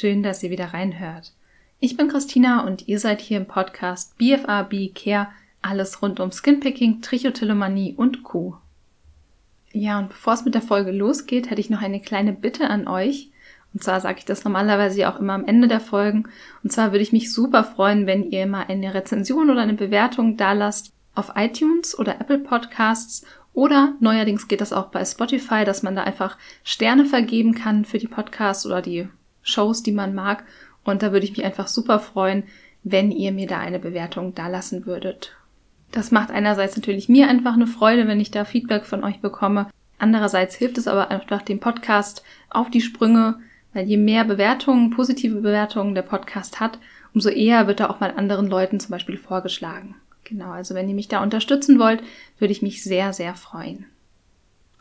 Schön, dass ihr wieder reinhört. Ich bin Christina und ihr seid hier im Podcast BFAB Care, alles rund um Skinpicking, Trichotillomanie und Co. Ja, und bevor es mit der Folge losgeht, hätte ich noch eine kleine Bitte an euch. Und zwar sage ich das normalerweise auch immer am Ende der Folgen. Und zwar würde ich mich super freuen, wenn ihr mal eine Rezension oder eine Bewertung da lasst auf iTunes oder Apple Podcasts oder neuerdings geht das auch bei Spotify, dass man da einfach Sterne vergeben kann für die Podcasts oder die Shows, die man mag. Und da würde ich mich einfach super freuen, wenn ihr mir da eine Bewertung da lassen würdet. Das macht einerseits natürlich mir einfach eine Freude, wenn ich da Feedback von euch bekomme. Andererseits hilft es aber einfach dem Podcast auf die Sprünge, weil je mehr Bewertungen, positive Bewertungen der Podcast hat, umso eher wird er auch mal anderen Leuten zum Beispiel vorgeschlagen. Genau, also wenn ihr mich da unterstützen wollt, würde ich mich sehr, sehr freuen.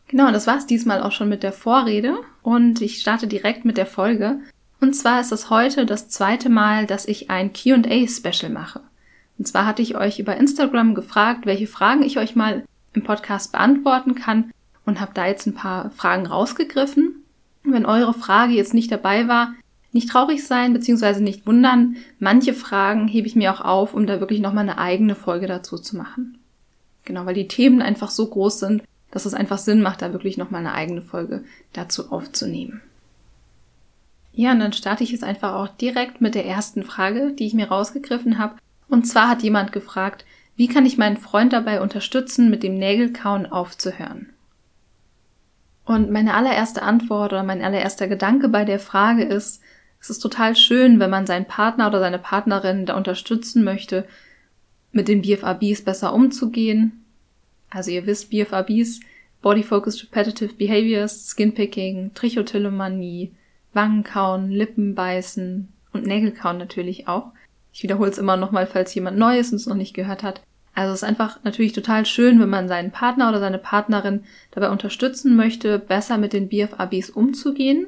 Genau, das war's diesmal auch schon mit der Vorrede und ich starte direkt mit der Folge. Und zwar ist es heute das zweite Mal, dass ich ein QA-Special mache. Und zwar hatte ich euch über Instagram gefragt, welche Fragen ich euch mal im Podcast beantworten kann und habe da jetzt ein paar Fragen rausgegriffen. Wenn eure Frage jetzt nicht dabei war, nicht traurig sein bzw. nicht wundern. Manche Fragen hebe ich mir auch auf, um da wirklich nochmal eine eigene Folge dazu zu machen. Genau, weil die Themen einfach so groß sind, dass es einfach Sinn macht, da wirklich nochmal eine eigene Folge dazu aufzunehmen. Ja, und dann starte ich jetzt einfach auch direkt mit der ersten Frage, die ich mir rausgegriffen habe. Und zwar hat jemand gefragt, wie kann ich meinen Freund dabei unterstützen, mit dem Nägelkauen aufzuhören? Und meine allererste Antwort oder mein allererster Gedanke bei der Frage ist, es ist total schön, wenn man seinen Partner oder seine Partnerin da unterstützen möchte, mit den BFRBs besser umzugehen. Also ihr wisst, BFRBs, Body Focused Repetitive Behaviors, Skinpicking, Trichotillomanie, Wangenkauen, Lippenbeißen und Nägelkauen natürlich auch. Ich wiederhole es immer nochmal, falls jemand Neues und es noch nicht gehört hat. Also es ist einfach natürlich total schön, wenn man seinen Partner oder seine Partnerin dabei unterstützen möchte, besser mit den BFRBs umzugehen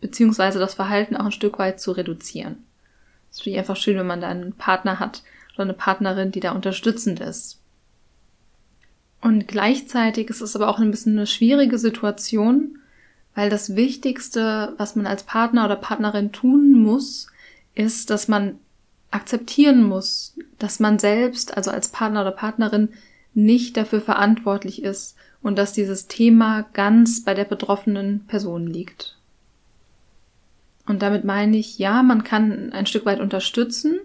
beziehungsweise das Verhalten auch ein Stück weit zu reduzieren. Es ist natürlich einfach schön, wenn man da einen Partner hat oder eine Partnerin, die da unterstützend ist. Und gleichzeitig ist es aber auch ein bisschen eine schwierige Situation, weil das Wichtigste, was man als Partner oder Partnerin tun muss, ist, dass man akzeptieren muss, dass man selbst, also als Partner oder Partnerin, nicht dafür verantwortlich ist und dass dieses Thema ganz bei der betroffenen Person liegt. Und damit meine ich, ja, man kann ein Stück weit unterstützen,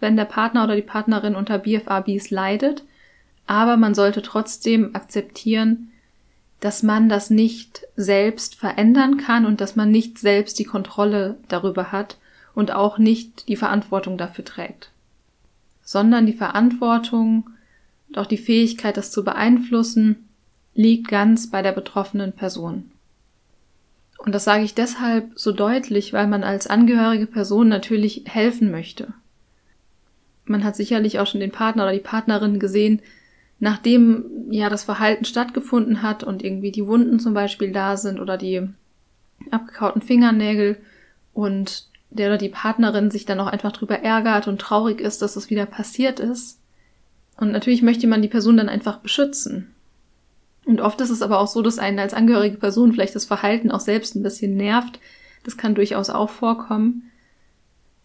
wenn der Partner oder die Partnerin unter BFABs leidet, aber man sollte trotzdem akzeptieren, dass man das nicht selbst verändern kann und dass man nicht selbst die Kontrolle darüber hat und auch nicht die Verantwortung dafür trägt, sondern die Verantwortung und auch die Fähigkeit, das zu beeinflussen, liegt ganz bei der betroffenen Person. Und das sage ich deshalb so deutlich, weil man als angehörige Person natürlich helfen möchte. Man hat sicherlich auch schon den Partner oder die Partnerin gesehen, nachdem ja das Verhalten stattgefunden hat und irgendwie die Wunden zum Beispiel da sind oder die abgekauten Fingernägel und der oder die Partnerin sich dann auch einfach drüber ärgert und traurig ist, dass es wieder passiert ist. Und natürlich möchte man die Person dann einfach beschützen. Und oft ist es aber auch so, dass einen als angehörige Person vielleicht das Verhalten auch selbst ein bisschen nervt. Das kann durchaus auch vorkommen.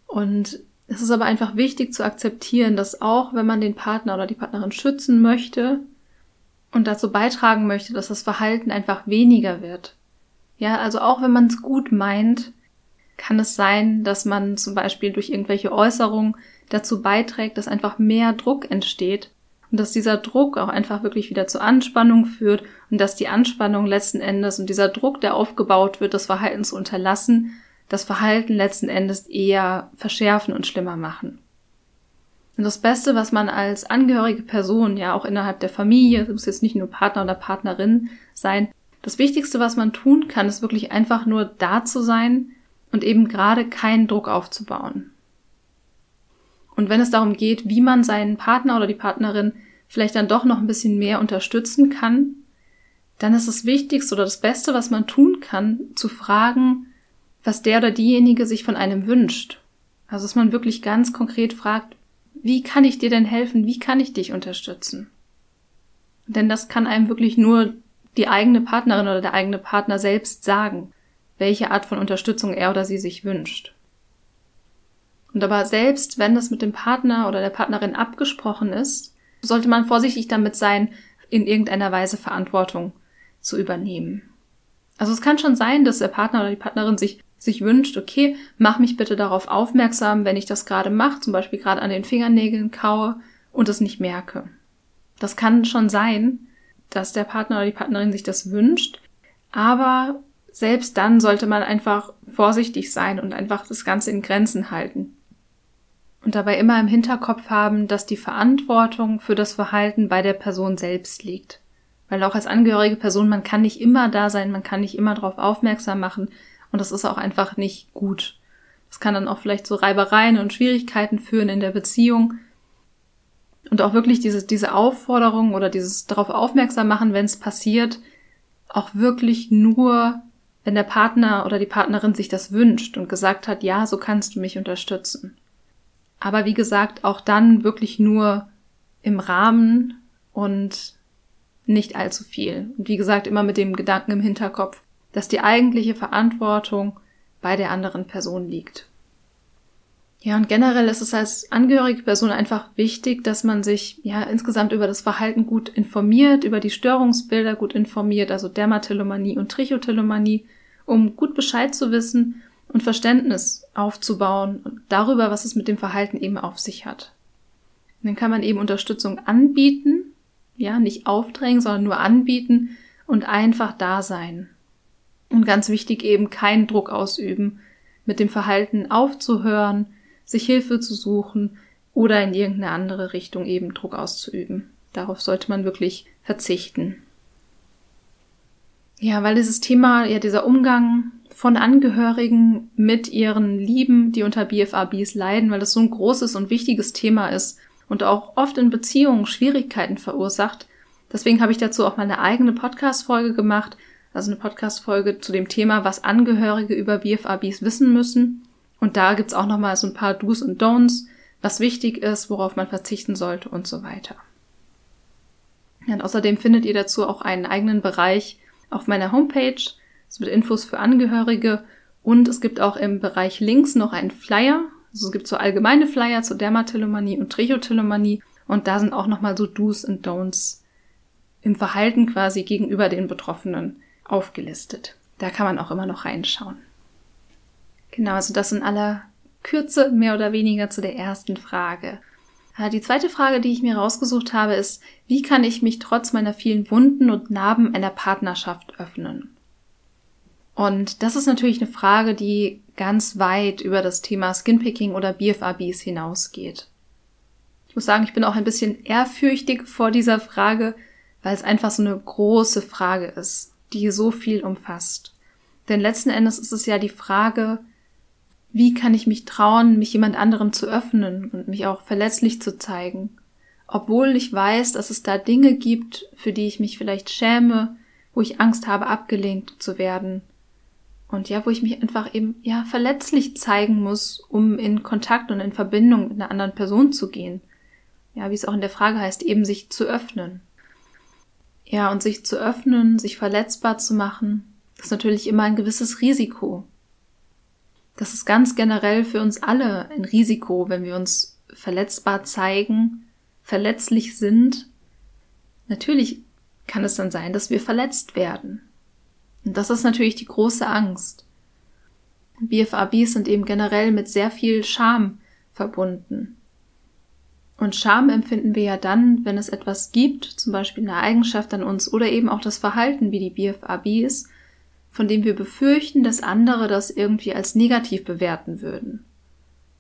Und es ist aber einfach wichtig zu akzeptieren, dass auch wenn man den Partner oder die Partnerin schützen möchte und dazu beitragen möchte, dass das Verhalten einfach weniger wird. Ja, also auch wenn man es gut meint, kann es sein, dass man zum Beispiel durch irgendwelche Äußerungen dazu beiträgt, dass einfach mehr Druck entsteht und dass dieser Druck auch einfach wirklich wieder zur Anspannung führt und dass die Anspannung letzten Endes und dieser Druck, der aufgebaut wird, das Verhalten zu unterlassen, das Verhalten letzten Endes eher verschärfen und schlimmer machen. Und das Beste, was man als angehörige Person, ja auch innerhalb der Familie, das muss jetzt nicht nur Partner oder Partnerin sein, das Wichtigste, was man tun kann, ist wirklich einfach nur da zu sein und eben gerade keinen Druck aufzubauen. Und wenn es darum geht, wie man seinen Partner oder die Partnerin vielleicht dann doch noch ein bisschen mehr unterstützen kann, dann ist das Wichtigste oder das Beste, was man tun kann, zu fragen, was der oder diejenige sich von einem wünscht. Also dass man wirklich ganz konkret fragt, wie kann ich dir denn helfen? Wie kann ich dich unterstützen? Denn das kann einem wirklich nur die eigene Partnerin oder der eigene Partner selbst sagen. welche Art von Unterstützung er oder sie sich wünscht. Und aber selbst wenn das mit dem Partner oder der Partnerin abgesprochen ist, sollte man vorsichtig damit sein, in irgendeiner Weise Verantwortung zu übernehmen. Also es kann schon sein, dass der Partner oder die Partnerin sich, sich wünscht, okay, mach mich bitte darauf aufmerksam, wenn ich das gerade mache, zum Beispiel gerade an den Fingernägeln kaue und es nicht merke. Das kann schon sein, dass der Partner oder die Partnerin sich das wünscht, aber selbst dann sollte man einfach vorsichtig sein und einfach das Ganze in Grenzen halten. Und dabei immer im Hinterkopf haben, dass die Verantwortung für das Verhalten bei der Person selbst liegt. Weil auch als angehörige Person, man kann nicht immer da sein, man kann nicht immer darauf aufmerksam machen und das ist auch einfach nicht gut. Das kann dann auch vielleicht zu Reibereien und Schwierigkeiten führen in der Beziehung. Und auch wirklich diese, diese Aufforderung oder dieses darauf aufmerksam machen, wenn es passiert, auch wirklich nur, wenn der Partner oder die Partnerin sich das wünscht und gesagt hat, ja, so kannst du mich unterstützen. Aber wie gesagt, auch dann wirklich nur im Rahmen und nicht allzu viel. Und wie gesagt, immer mit dem Gedanken im Hinterkopf, dass die eigentliche Verantwortung bei der anderen Person liegt. Ja, und generell ist es als angehörige Person einfach wichtig, dass man sich ja insgesamt über das Verhalten gut informiert, über die Störungsbilder gut informiert, also Dermatillomanie und Trichotillomanie, um gut Bescheid zu wissen und Verständnis aufzubauen darüber, was es mit dem Verhalten eben auf sich hat. Und dann kann man eben Unterstützung anbieten, ja, nicht aufdrängen, sondern nur anbieten und einfach da sein. Und ganz wichtig eben keinen Druck ausüben, mit dem Verhalten aufzuhören, sich Hilfe zu suchen oder in irgendeine andere Richtung eben Druck auszuüben. Darauf sollte man wirklich verzichten. Ja, weil dieses Thema, ja, dieser Umgang von Angehörigen mit ihren Lieben, die unter BFABs leiden, weil das so ein großes und wichtiges Thema ist und auch oft in Beziehungen Schwierigkeiten verursacht. Deswegen habe ich dazu auch mal eine eigene Podcast-Folge gemacht, also eine Podcast-Folge zu dem Thema, was Angehörige über BFABs wissen müssen. Und da gibt's auch nochmal so ein paar Do's und Don'ts, was wichtig ist, worauf man verzichten sollte und so weiter. Und außerdem findet ihr dazu auch einen eigenen Bereich auf meiner Homepage. Es wird Infos für Angehörige und es gibt auch im Bereich links noch einen Flyer. Also es gibt so allgemeine Flyer zur Dermatillomanie und Trichotillomanie und da sind auch nochmal so Do's und Don'ts im Verhalten quasi gegenüber den Betroffenen aufgelistet. Da kann man auch immer noch reinschauen. Genau, also das in aller Kürze mehr oder weniger zu der ersten Frage. Ah, die zweite Frage, die ich mir rausgesucht habe, ist, wie kann ich mich trotz meiner vielen Wunden und Narben einer Partnerschaft öffnen? Und das ist natürlich eine Frage, die ganz weit über das Thema Skinpicking oder BFABs hinausgeht. Ich muss sagen, ich bin auch ein bisschen ehrfürchtig vor dieser Frage, weil es einfach so eine große Frage ist, die so viel umfasst. Denn letzten Endes ist es ja die Frage, wie kann ich mich trauen, mich jemand anderem zu öffnen und mich auch verletzlich zu zeigen? Obwohl ich weiß, dass es da Dinge gibt, für die ich mich vielleicht schäme, wo ich Angst habe, abgelehnt zu werden. Und ja, wo ich mich einfach eben, ja, verletzlich zeigen muss, um in Kontakt und in Verbindung mit einer anderen Person zu gehen. Ja, wie es auch in der Frage heißt, eben sich zu öffnen. Ja, und sich zu öffnen, sich verletzbar zu machen, ist natürlich immer ein gewisses Risiko. Das ist ganz generell für uns alle ein Risiko, wenn wir uns verletzbar zeigen, verletzlich sind. Natürlich kann es dann sein, dass wir verletzt werden. Und das ist natürlich die große Angst. BFABs sind eben generell mit sehr viel Scham verbunden. Und Scham empfinden wir ja dann, wenn es etwas gibt, zum Beispiel eine Eigenschaft an uns oder eben auch das Verhalten wie die BFABs, von dem wir befürchten, dass andere das irgendwie als negativ bewerten würden.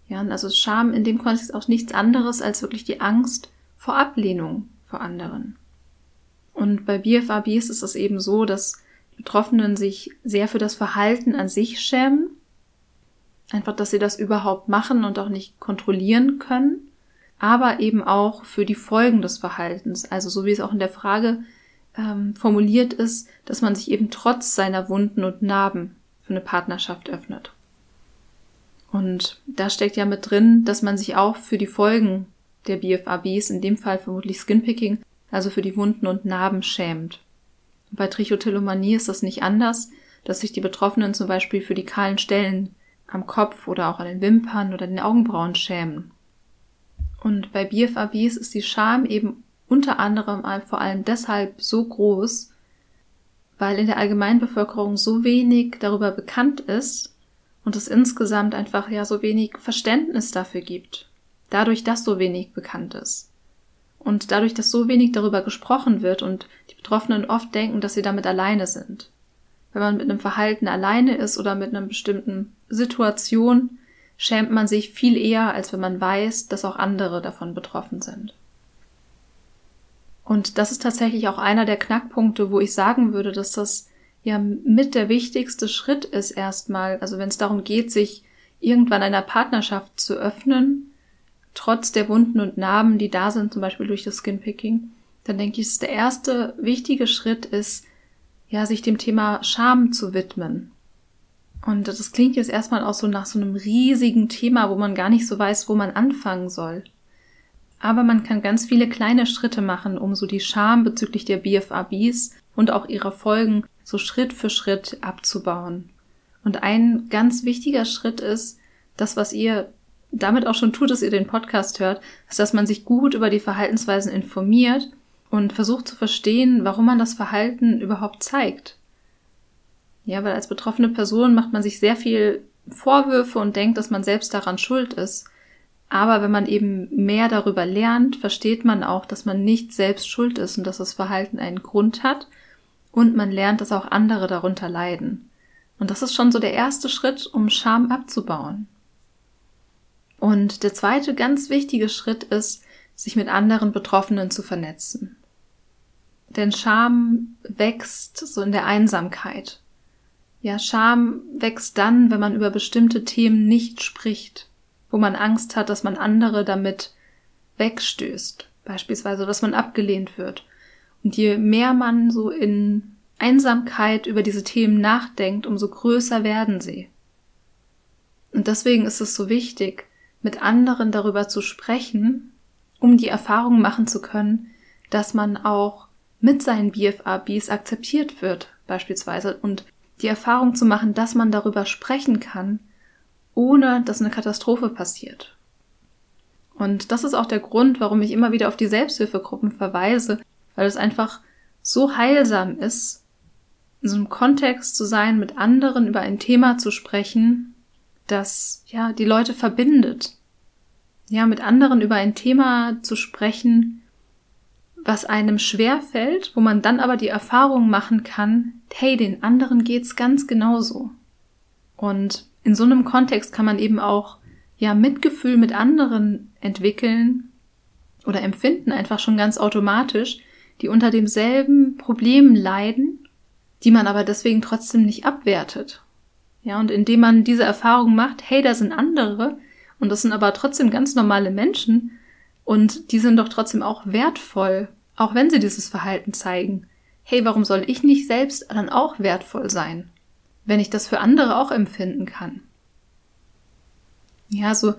Ja, also Scham in dem Kontext auch nichts anderes als wirklich die Angst vor Ablehnung vor anderen. Und bei BFABs ist es eben so, dass Betroffenen sich sehr für das Verhalten an sich schämen. Einfach, dass sie das überhaupt machen und auch nicht kontrollieren können. Aber eben auch für die Folgen des Verhaltens. Also so wie es auch in der Frage ähm, formuliert ist, dass man sich eben trotz seiner Wunden und Narben für eine Partnerschaft öffnet. Und da steckt ja mit drin, dass man sich auch für die Folgen der BFABs, in dem Fall vermutlich Skinpicking, also für die Wunden und Narben schämt. Bei Trichotillomanie ist das nicht anders. dass sich die Betroffenen zum Beispiel für die kahlen Stellen am Kopf oder auch an den Wimpern oder den Augenbrauen schämen. Und bei BFABs ist die Scham eben unter anderem vor allem deshalb so groß, weil in der Allgemeinbevölkerung so wenig darüber bekannt ist und es insgesamt einfach ja so wenig Verständnis dafür gibt. Dadurch, dass so wenig bekannt ist. Und dadurch, dass so wenig darüber gesprochen wird und die Betroffenen oft denken, dass sie damit alleine sind. Wenn man mit einem Verhalten alleine ist oder mit einer bestimmten Situation, schämt man sich viel eher, als wenn man weiß, dass auch andere davon betroffen sind. Und das ist tatsächlich auch einer der Knackpunkte, wo ich sagen würde, dass das ja mit der wichtigste Schritt ist erstmal, also wenn es darum geht, sich irgendwann einer Partnerschaft zu öffnen, trotz der Wunden und Narben, die da sind, zum Beispiel durch das Skinpicking, dann denke ich, der erste wichtige Schritt ist, ja, sich dem Thema Scham zu widmen. Und das klingt jetzt erstmal auch so nach so einem riesigen Thema, wo man gar nicht so weiß, wo man anfangen soll. Aber man kann ganz viele kleine Schritte machen, um so die Scham bezüglich der BFABs und auch ihrer Folgen so Schritt für Schritt abzubauen. Und ein ganz wichtiger Schritt ist, das, was ihr damit auch schon tut, dass ihr den Podcast hört, ist, dass man sich gut über die Verhaltensweisen informiert und versucht zu verstehen, warum man das Verhalten überhaupt zeigt. Ja, weil als betroffene Person macht man sich sehr viel Vorwürfe und denkt, dass man selbst daran schuld ist. Aber wenn man eben mehr darüber lernt, versteht man auch, dass man nicht selbst schuld ist und dass das Verhalten einen Grund hat und man lernt, dass auch andere darunter leiden. Und das ist schon so der erste Schritt, um Scham abzubauen. Und der zweite ganz wichtige Schritt ist, sich mit anderen Betroffenen zu vernetzen. Denn Scham wächst so in der Einsamkeit. Ja, Scham wächst dann, wenn man über bestimmte Themen nicht spricht wo man Angst hat, dass man andere damit wegstößt, beispielsweise, dass man abgelehnt wird. Und je mehr man so in Einsamkeit über diese Themen nachdenkt, umso größer werden sie. Und deswegen ist es so wichtig, mit anderen darüber zu sprechen, um die Erfahrung machen zu können, dass man auch mit seinen BFABs akzeptiert wird, beispielsweise, und die Erfahrung zu machen, dass man darüber sprechen kann, ohne dass eine Katastrophe passiert. Und das ist auch der Grund, warum ich immer wieder auf die Selbsthilfegruppen verweise, weil es einfach so heilsam ist, in so einem Kontext zu sein, mit anderen über ein Thema zu sprechen, das ja die Leute verbindet. Ja, mit anderen über ein Thema zu sprechen, was einem schwer fällt, wo man dann aber die Erfahrung machen kann, hey, den anderen geht's ganz genauso. Und in so einem Kontext kann man eben auch ja Mitgefühl mit anderen entwickeln oder empfinden einfach schon ganz automatisch, die unter demselben Problem leiden, die man aber deswegen trotzdem nicht abwertet. Ja, und indem man diese Erfahrung macht, hey, da sind andere und das sind aber trotzdem ganz normale Menschen und die sind doch trotzdem auch wertvoll, auch wenn sie dieses Verhalten zeigen. Hey, warum soll ich nicht selbst dann auch wertvoll sein? wenn ich das für andere auch empfinden kann. Ja, so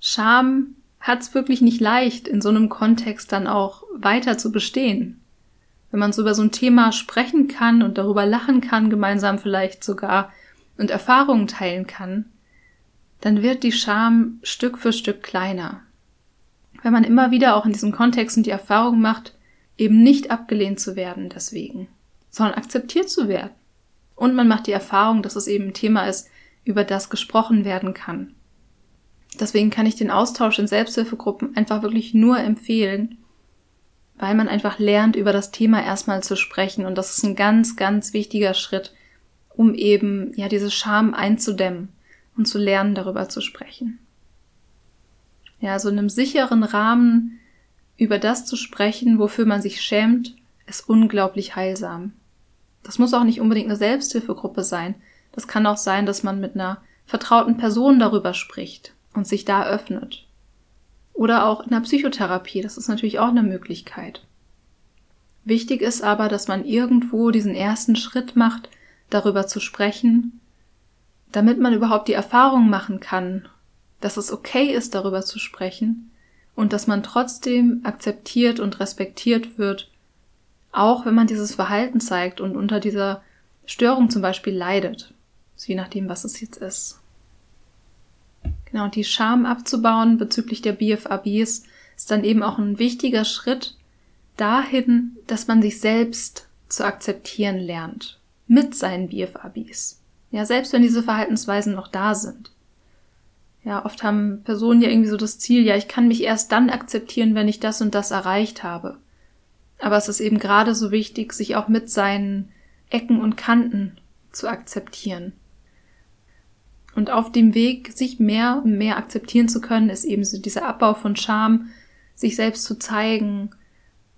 Scham hat's wirklich nicht leicht, in so einem Kontext dann auch weiter zu bestehen. Wenn man so über so ein Thema sprechen kann und darüber lachen kann, gemeinsam vielleicht sogar, und Erfahrungen teilen kann, dann wird die Scham Stück für Stück kleiner. Wenn man immer wieder auch in diesen Kontexten die Erfahrung macht, eben nicht abgelehnt zu werden deswegen, sondern akzeptiert zu werden. Und man macht die Erfahrung, dass es eben ein Thema ist, über das gesprochen werden kann. Deswegen kann ich den Austausch in Selbsthilfegruppen einfach wirklich nur empfehlen, weil man einfach lernt, über das Thema erstmal zu sprechen. Und das ist ein ganz, ganz wichtiger Schritt, um eben, ja, diese Scham einzudämmen und zu lernen, darüber zu sprechen. Ja, so in einem sicheren Rahmen über das zu sprechen, wofür man sich schämt, ist unglaublich heilsam. Das muss auch nicht unbedingt eine Selbsthilfegruppe sein. Das kann auch sein, dass man mit einer vertrauten Person darüber spricht und sich da öffnet. Oder auch in der Psychotherapie, das ist natürlich auch eine Möglichkeit. Wichtig ist aber, dass man irgendwo diesen ersten Schritt macht, darüber zu sprechen, damit man überhaupt die Erfahrung machen kann, dass es okay ist, darüber zu sprechen und dass man trotzdem akzeptiert und respektiert wird auch wenn man dieses Verhalten zeigt und unter dieser Störung zum Beispiel leidet. je nachdem, was es jetzt ist. Genau, und die Scham abzubauen bezüglich der BFABs ist dann eben auch ein wichtiger Schritt dahin, dass man sich selbst zu akzeptieren lernt. Mit seinen BFABs. Ja, selbst wenn diese Verhaltensweisen noch da sind. Ja, oft haben Personen ja irgendwie so das Ziel, ja, ich kann mich erst dann akzeptieren, wenn ich das und das erreicht habe. Aber es ist eben gerade so wichtig, sich auch mit seinen Ecken und Kanten zu akzeptieren. Und auf dem Weg, sich mehr und mehr akzeptieren zu können, ist eben so dieser Abbau von Scham, sich selbst zu zeigen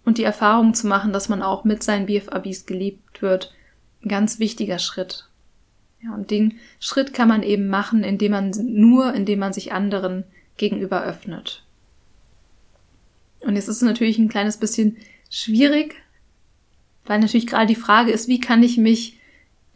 und die Erfahrung zu machen, dass man auch mit seinen BFABs geliebt wird, ein ganz wichtiger Schritt. Ja, und den Schritt kann man eben machen, indem man nur, indem man sich anderen gegenüber öffnet. Und jetzt ist es natürlich ein kleines bisschen schwierig, weil natürlich gerade die Frage ist, wie kann ich mich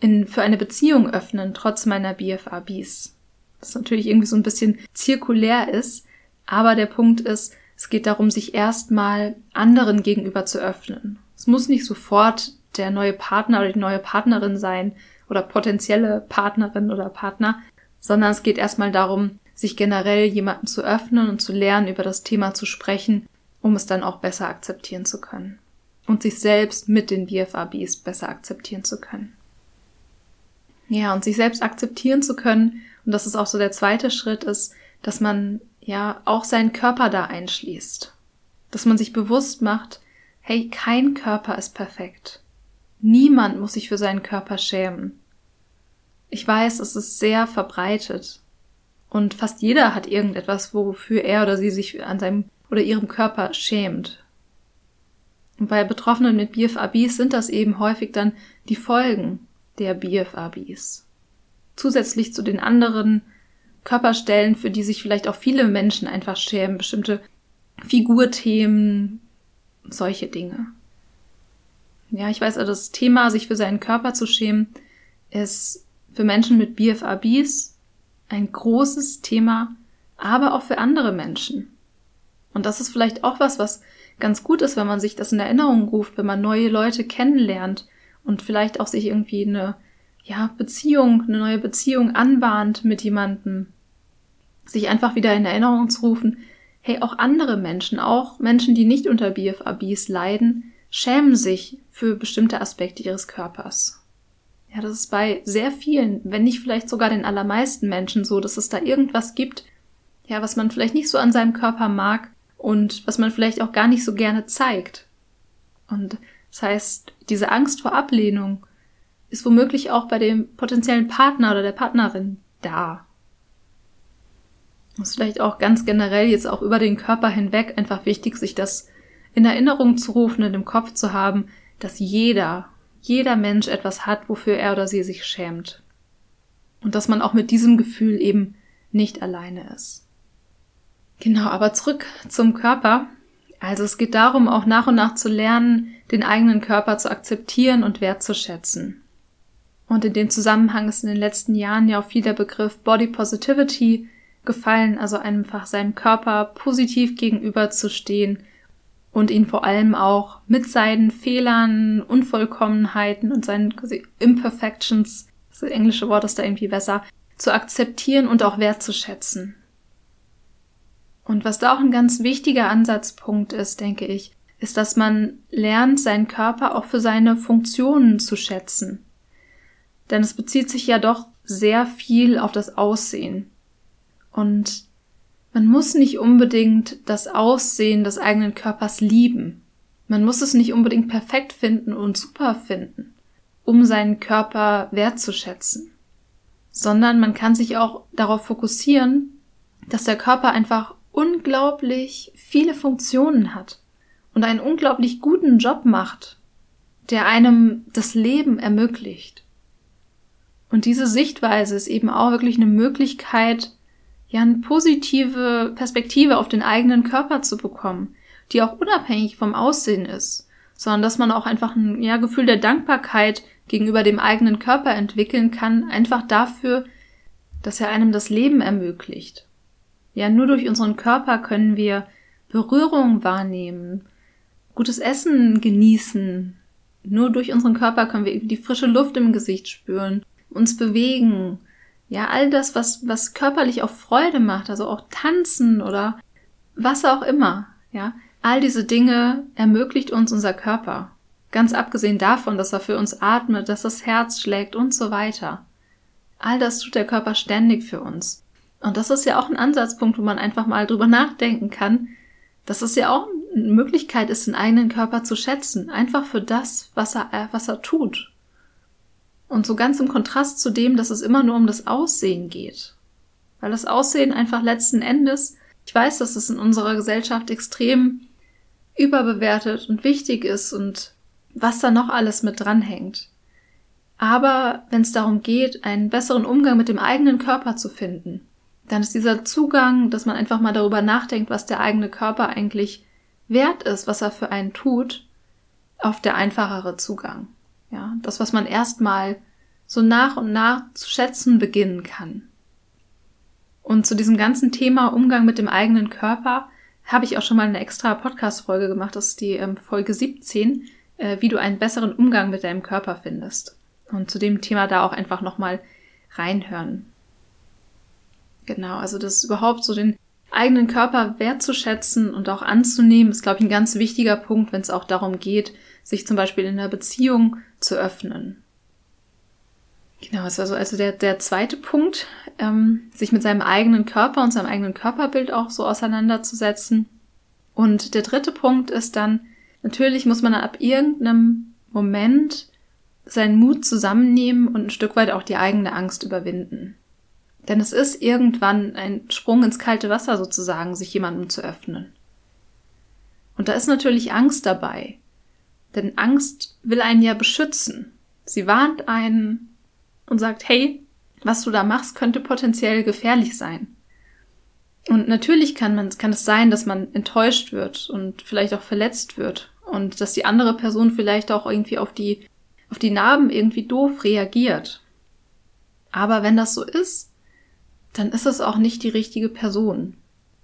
in, für eine Beziehung öffnen, trotz meiner BFABs? Das natürlich irgendwie so ein bisschen zirkulär ist, aber der Punkt ist, es geht darum, sich erstmal anderen gegenüber zu öffnen. Es muss nicht sofort der neue Partner oder die neue Partnerin sein oder potenzielle Partnerin oder Partner, sondern es geht erstmal darum, sich generell jemanden zu öffnen und zu lernen, über das Thema zu sprechen, um es dann auch besser akzeptieren zu können und sich selbst mit den BFABs besser akzeptieren zu können. Ja, und sich selbst akzeptieren zu können, und das ist auch so der zweite Schritt, ist, dass man ja auch seinen Körper da einschließt. Dass man sich bewusst macht, hey, kein Körper ist perfekt. Niemand muss sich für seinen Körper schämen. Ich weiß, es ist sehr verbreitet. Und fast jeder hat irgendetwas, wofür er oder sie sich an seinem oder ihrem Körper schämt. Und bei Betroffenen mit BFABs sind das eben häufig dann die Folgen der BFABs. Zusätzlich zu den anderen Körperstellen, für die sich vielleicht auch viele Menschen einfach schämen, bestimmte Figurthemen, solche Dinge. Ja, ich weiß, also das Thema, sich für seinen Körper zu schämen, ist für Menschen mit BFABs ein großes Thema, aber auch für andere Menschen. Und das ist vielleicht auch was, was ganz gut ist, wenn man sich das in Erinnerung ruft, wenn man neue Leute kennenlernt und vielleicht auch sich irgendwie eine ja, Beziehung, eine neue Beziehung anbahnt mit jemandem, sich einfach wieder in Erinnerung zu rufen, hey, auch andere Menschen, auch Menschen, die nicht unter BFABs leiden, schämen sich für bestimmte Aspekte ihres Körpers. Ja, das ist bei sehr vielen, wenn nicht vielleicht sogar den allermeisten Menschen so, dass es da irgendwas gibt, ja, was man vielleicht nicht so an seinem Körper mag, und was man vielleicht auch gar nicht so gerne zeigt. Und das heißt, diese Angst vor Ablehnung ist womöglich auch bei dem potenziellen Partner oder der Partnerin da. Das ist vielleicht auch ganz generell jetzt auch über den Körper hinweg einfach wichtig, sich das in Erinnerung zu rufen und im Kopf zu haben, dass jeder, jeder Mensch etwas hat, wofür er oder sie sich schämt. Und dass man auch mit diesem Gefühl eben nicht alleine ist. Genau, aber zurück zum Körper. Also es geht darum, auch nach und nach zu lernen, den eigenen Körper zu akzeptieren und wertzuschätzen. Und in dem Zusammenhang ist in den letzten Jahren ja auch viel der Begriff Body Positivity gefallen, also einfach seinem Körper positiv gegenüberzustehen und ihn vor allem auch mit seinen Fehlern, Unvollkommenheiten und seinen Imperfections, das englische Wort ist da irgendwie besser, zu akzeptieren und auch wertzuschätzen. Und was da auch ein ganz wichtiger Ansatzpunkt ist, denke ich, ist, dass man lernt, seinen Körper auch für seine Funktionen zu schätzen. Denn es bezieht sich ja doch sehr viel auf das Aussehen. Und man muss nicht unbedingt das Aussehen des eigenen Körpers lieben. Man muss es nicht unbedingt perfekt finden und super finden, um seinen Körper wertzuschätzen. Sondern man kann sich auch darauf fokussieren, dass der Körper einfach unglaublich viele Funktionen hat und einen unglaublich guten Job macht, der einem das Leben ermöglicht. Und diese Sichtweise ist eben auch wirklich eine Möglichkeit, ja, eine positive Perspektive auf den eigenen Körper zu bekommen, die auch unabhängig vom Aussehen ist, sondern dass man auch einfach ein ja, Gefühl der Dankbarkeit gegenüber dem eigenen Körper entwickeln kann, einfach dafür, dass er einem das Leben ermöglicht. Ja, nur durch unseren Körper können wir Berührung wahrnehmen, gutes Essen genießen, Nur durch unseren Körper können wir die frische Luft im Gesicht spüren, uns bewegen. Ja, all das, was, was körperlich auch Freude macht, also auch tanzen oder was auch immer. Ja, all diese Dinge ermöglicht uns unser Körper. Ganz abgesehen davon, dass er für uns atmet, dass das Herz schlägt und so weiter. All das tut der Körper ständig für uns. Und das ist ja auch ein Ansatzpunkt, wo man einfach mal drüber nachdenken kann, dass es ja auch eine Möglichkeit ist, den eigenen Körper zu schätzen, einfach für das, was er, was er tut. Und so ganz im Kontrast zu dem, dass es immer nur um das Aussehen geht. Weil das Aussehen einfach letzten Endes, ich weiß, dass es in unserer Gesellschaft extrem überbewertet und wichtig ist und was da noch alles mit dranhängt. Aber wenn es darum geht, einen besseren Umgang mit dem eigenen Körper zu finden, dann ist dieser Zugang, dass man einfach mal darüber nachdenkt, was der eigene Körper eigentlich wert ist, was er für einen tut, oft der einfachere Zugang. Ja, das, was man erstmal so nach und nach zu schätzen beginnen kann. Und zu diesem ganzen Thema Umgang mit dem eigenen Körper habe ich auch schon mal eine extra Podcast-Folge gemacht. Das ist die ähm, Folge 17, äh, wie du einen besseren Umgang mit deinem Körper findest. Und zu dem Thema da auch einfach nochmal reinhören. Genau, also das überhaupt so den eigenen Körper wertzuschätzen und auch anzunehmen, ist, glaube ich, ein ganz wichtiger Punkt, wenn es auch darum geht, sich zum Beispiel in einer Beziehung zu öffnen. Genau, das war so also der, der zweite Punkt, ähm, sich mit seinem eigenen Körper und seinem eigenen Körperbild auch so auseinanderzusetzen. Und der dritte Punkt ist dann, natürlich muss man ab irgendeinem Moment seinen Mut zusammennehmen und ein Stück weit auch die eigene Angst überwinden. Denn es ist irgendwann ein Sprung ins kalte Wasser sozusagen, sich jemandem zu öffnen. Und da ist natürlich Angst dabei. Denn Angst will einen ja beschützen. Sie warnt einen und sagt, hey, was du da machst, könnte potenziell gefährlich sein. Und natürlich kann man, kann es sein, dass man enttäuscht wird und vielleicht auch verletzt wird und dass die andere Person vielleicht auch irgendwie auf die, auf die Narben irgendwie doof reagiert. Aber wenn das so ist, dann ist es auch nicht die richtige Person,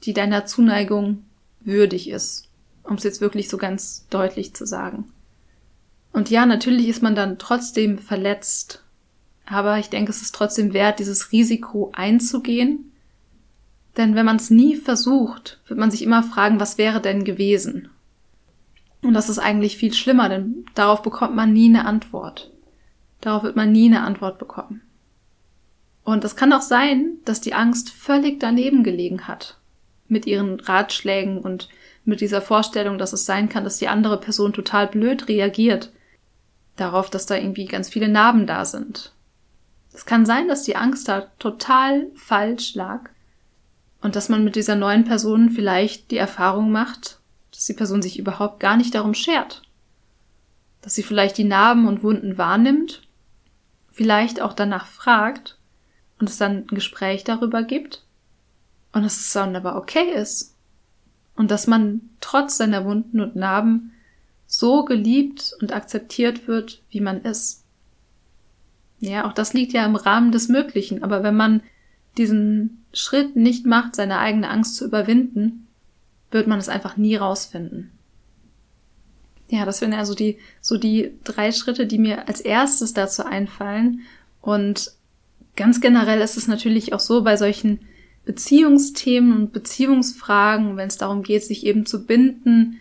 die deiner Zuneigung würdig ist, um es jetzt wirklich so ganz deutlich zu sagen. Und ja, natürlich ist man dann trotzdem verletzt, aber ich denke, es ist trotzdem wert, dieses Risiko einzugehen, denn wenn man es nie versucht, wird man sich immer fragen, was wäre denn gewesen? Und das ist eigentlich viel schlimmer, denn darauf bekommt man nie eine Antwort. Darauf wird man nie eine Antwort bekommen. Und es kann auch sein, dass die Angst völlig daneben gelegen hat. Mit ihren Ratschlägen und mit dieser Vorstellung, dass es sein kann, dass die andere Person total blöd reagiert. Darauf, dass da irgendwie ganz viele Narben da sind. Es kann sein, dass die Angst da total falsch lag und dass man mit dieser neuen Person vielleicht die Erfahrung macht, dass die Person sich überhaupt gar nicht darum schert. Dass sie vielleicht die Narben und Wunden wahrnimmt, vielleicht auch danach fragt und es dann ein Gespräch darüber gibt und dass es dann aber okay ist und dass man trotz seiner Wunden und Narben so geliebt und akzeptiert wird, wie man ist. Ja, auch das liegt ja im Rahmen des Möglichen, aber wenn man diesen Schritt nicht macht, seine eigene Angst zu überwinden, wird man es einfach nie rausfinden. Ja, das wären also die, so die drei Schritte, die mir als erstes dazu einfallen. Und Ganz generell ist es natürlich auch so bei solchen Beziehungsthemen und Beziehungsfragen, wenn es darum geht, sich eben zu binden,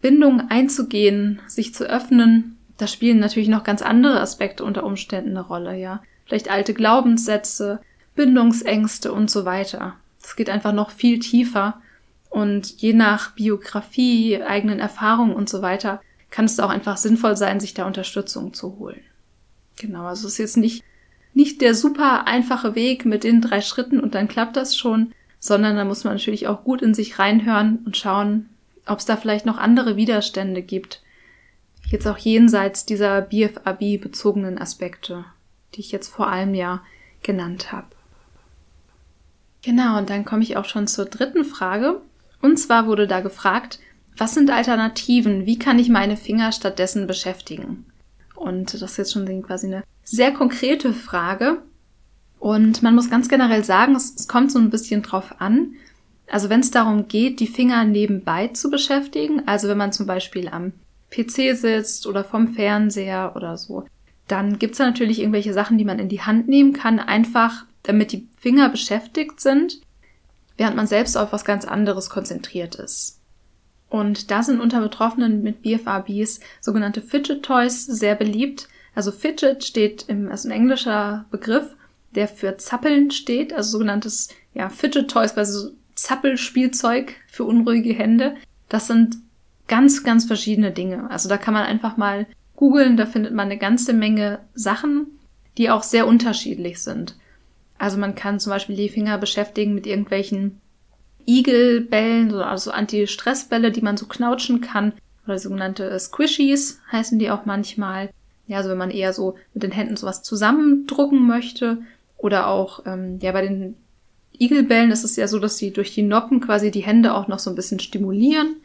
Bindungen einzugehen, sich zu öffnen, da spielen natürlich noch ganz andere Aspekte unter Umständen eine Rolle, ja. Vielleicht alte Glaubenssätze, Bindungsängste und so weiter. Das geht einfach noch viel tiefer und je nach Biografie, eigenen Erfahrungen und so weiter kann es auch einfach sinnvoll sein, sich da Unterstützung zu holen. Genau, also es ist jetzt nicht nicht der super einfache Weg mit den drei Schritten und dann klappt das schon, sondern da muss man natürlich auch gut in sich reinhören und schauen, ob es da vielleicht noch andere Widerstände gibt. Jetzt auch jenseits dieser BFAB bezogenen Aspekte, die ich jetzt vor allem ja genannt habe. Genau, und dann komme ich auch schon zur dritten Frage. Und zwar wurde da gefragt, was sind Alternativen? Wie kann ich meine Finger stattdessen beschäftigen? Und das ist jetzt schon quasi eine sehr konkrete Frage. Und man muss ganz generell sagen, es, es kommt so ein bisschen drauf an. Also wenn es darum geht, die Finger nebenbei zu beschäftigen, also wenn man zum Beispiel am PC sitzt oder vom Fernseher oder so, dann gibt's da natürlich irgendwelche Sachen, die man in die Hand nehmen kann, einfach damit die Finger beschäftigt sind, während man selbst auf was ganz anderes konzentriert ist. Und da sind unter Betroffenen mit BFRBs sogenannte Fidget Toys sehr beliebt. Also Fidget steht im, also ein englischer Begriff, der für Zappeln steht, also sogenanntes ja, Fidget Toys, quasi so Zappelspielzeug für unruhige Hände. Das sind ganz, ganz verschiedene Dinge. Also da kann man einfach mal googeln, da findet man eine ganze Menge Sachen, die auch sehr unterschiedlich sind. Also man kann zum Beispiel die Finger beschäftigen mit irgendwelchen Igelbällen, also Anti-Stress-Bälle, die man so knautschen kann. Oder sogenannte Squishies heißen die auch manchmal. Ja, also wenn man eher so mit den Händen sowas zusammendrucken möchte. Oder auch, ähm, ja, bei den Igelbällen ist es ja so, dass sie durch die Noppen quasi die Hände auch noch so ein bisschen stimulieren.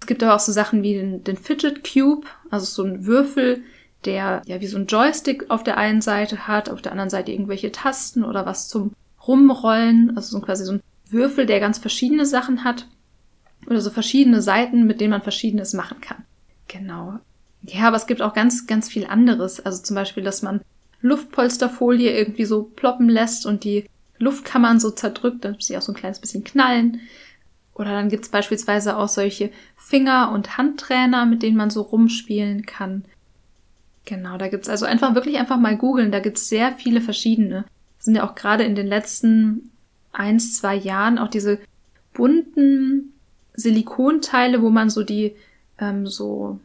Es gibt aber auch so Sachen wie den, den Fidget Cube, also so ein Würfel, der ja wie so ein Joystick auf der einen Seite hat, auf der anderen Seite irgendwelche Tasten oder was zum Rumrollen, also so quasi so ein Würfel, der ganz verschiedene Sachen hat oder so verschiedene Seiten, mit denen man verschiedenes machen kann. Genau. Ja, aber es gibt auch ganz, ganz viel anderes. Also zum Beispiel, dass man Luftpolsterfolie irgendwie so ploppen lässt und die Luftkammern so zerdrückt, dass sie auch so ein kleines bisschen knallen. Oder dann gibt's beispielsweise auch solche Finger- und Handtrainer, mit denen man so rumspielen kann. Genau, da gibt's also einfach wirklich einfach mal googeln. Da gibt's sehr viele verschiedene. Sind ja auch gerade in den letzten eins, zwei Jahren auch diese bunten Silikonteile, wo man so die ähm, so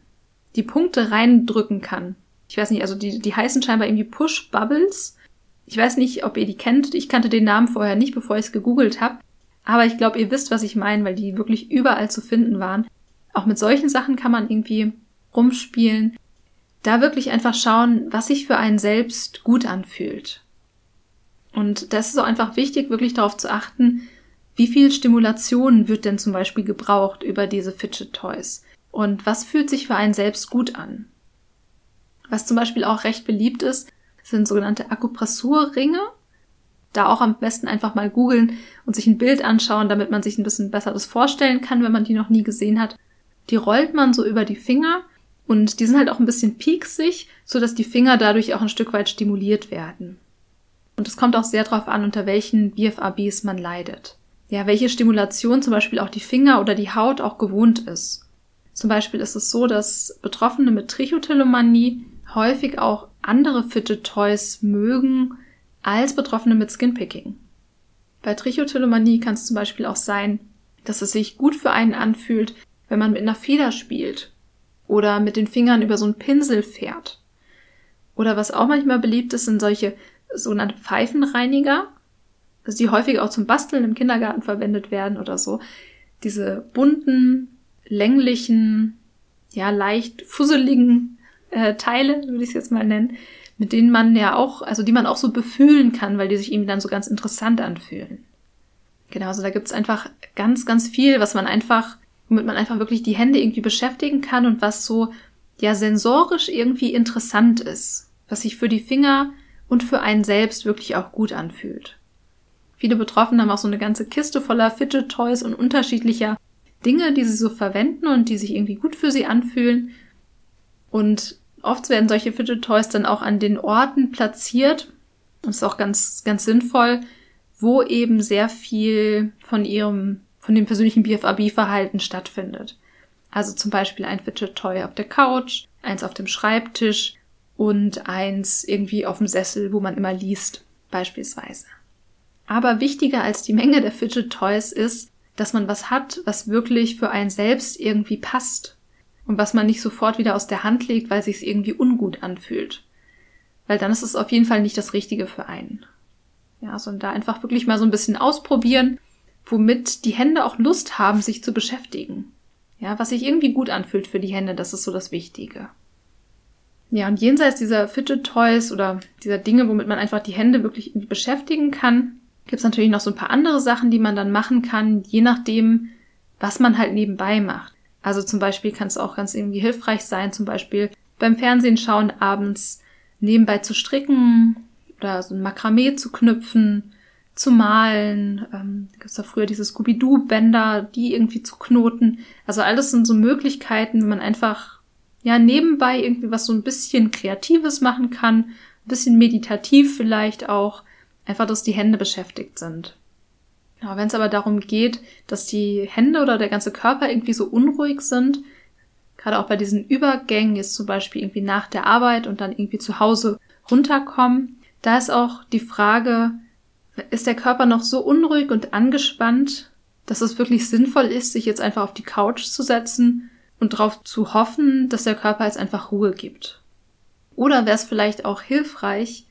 die Punkte reindrücken kann. Ich weiß nicht, also die, die heißen scheinbar irgendwie Push Bubbles. Ich weiß nicht, ob ihr die kennt. Ich kannte den Namen vorher nicht, bevor ich es gegoogelt habe. Aber ich glaube, ihr wisst, was ich meine, weil die wirklich überall zu finden waren. Auch mit solchen Sachen kann man irgendwie rumspielen. Da wirklich einfach schauen, was sich für einen selbst gut anfühlt. Und das ist auch einfach wichtig, wirklich darauf zu achten, wie viel Stimulation wird denn zum Beispiel gebraucht über diese Fidget Toys? Und was fühlt sich für einen selbst gut an? Was zum Beispiel auch recht beliebt ist, sind sogenannte Akupressurringe da auch am besten einfach mal googeln und sich ein Bild anschauen, damit man sich ein bisschen besser das vorstellen kann, wenn man die noch nie gesehen hat. Die rollt man so über die Finger und die sind halt auch ein bisschen pieksig, so dass die Finger dadurch auch ein Stück weit stimuliert werden. Und es kommt auch sehr darauf an, unter welchen BFABs man leidet. Ja, welche Stimulation zum Beispiel auch die Finger oder die Haut auch gewohnt ist. Zum Beispiel ist es so, dass Betroffene mit Trichotillomanie häufig auch andere Fidget Toys mögen, als Betroffene mit Skinpicking. Bei Trichotillomanie kann es zum Beispiel auch sein, dass es sich gut für einen anfühlt, wenn man mit einer Feder spielt oder mit den Fingern über so einen Pinsel fährt. Oder was auch manchmal beliebt ist, sind solche sogenannte Pfeifenreiniger, die häufig auch zum Basteln im Kindergarten verwendet werden oder so. Diese bunten, länglichen, ja, leicht fusseligen äh, Teile, würde ich es jetzt mal nennen, mit denen man ja auch, also die man auch so befühlen kann, weil die sich irgendwie dann so ganz interessant anfühlen. Genau, also da gibt's einfach ganz, ganz viel, was man einfach, womit man einfach wirklich die Hände irgendwie beschäftigen kann und was so ja sensorisch irgendwie interessant ist, was sich für die Finger und für einen selbst wirklich auch gut anfühlt. Viele Betroffene haben auch so eine ganze Kiste voller Fidget Toys und unterschiedlicher Dinge, die sie so verwenden und die sich irgendwie gut für sie anfühlen. Und Oft werden solche Fidget Toys dann auch an den Orten platziert. Das ist auch ganz, ganz sinnvoll, wo eben sehr viel von ihrem, von dem persönlichen BFAB-Verhalten stattfindet. Also zum Beispiel ein Fidget Toy auf der Couch, eins auf dem Schreibtisch und eins irgendwie auf dem Sessel, wo man immer liest, beispielsweise. Aber wichtiger als die Menge der Fidget Toys ist, dass man was hat, was wirklich für einen selbst irgendwie passt und was man nicht sofort wieder aus der Hand legt, weil sich irgendwie ungut anfühlt. Weil dann ist es auf jeden Fall nicht das Richtige für einen. Ja, sondern da einfach wirklich mal so ein bisschen ausprobieren, womit die Hände auch Lust haben, sich zu beschäftigen. Ja, was sich irgendwie gut anfühlt für die Hände, das ist so das Wichtige. Ja, und jenseits dieser Fidget Toys oder dieser Dinge, womit man einfach die Hände wirklich beschäftigen kann, gibt es natürlich noch so ein paar andere Sachen, die man dann machen kann, je nachdem, was man halt nebenbei macht. Also zum Beispiel kann es auch ganz irgendwie hilfreich sein, zum Beispiel beim Fernsehen schauen abends nebenbei zu stricken oder so ein Makramee zu knüpfen, zu malen. Ähm, Gibt es da früher diese Scooby-Doo-Bänder, die irgendwie zu knoten. Also alles sind so Möglichkeiten, wenn man einfach ja nebenbei irgendwie was so ein bisschen Kreatives machen kann, ein bisschen meditativ vielleicht auch, einfach, dass die Hände beschäftigt sind. Ja, wenn es aber darum geht, dass die Hände oder der ganze Körper irgendwie so unruhig sind, gerade auch bei diesen Übergängen, jetzt zum Beispiel irgendwie nach der Arbeit und dann irgendwie zu Hause runterkommen, da ist auch die Frage, ist der Körper noch so unruhig und angespannt, dass es wirklich sinnvoll ist, sich jetzt einfach auf die Couch zu setzen und darauf zu hoffen, dass der Körper jetzt einfach Ruhe gibt. Oder wäre es vielleicht auch hilfreich,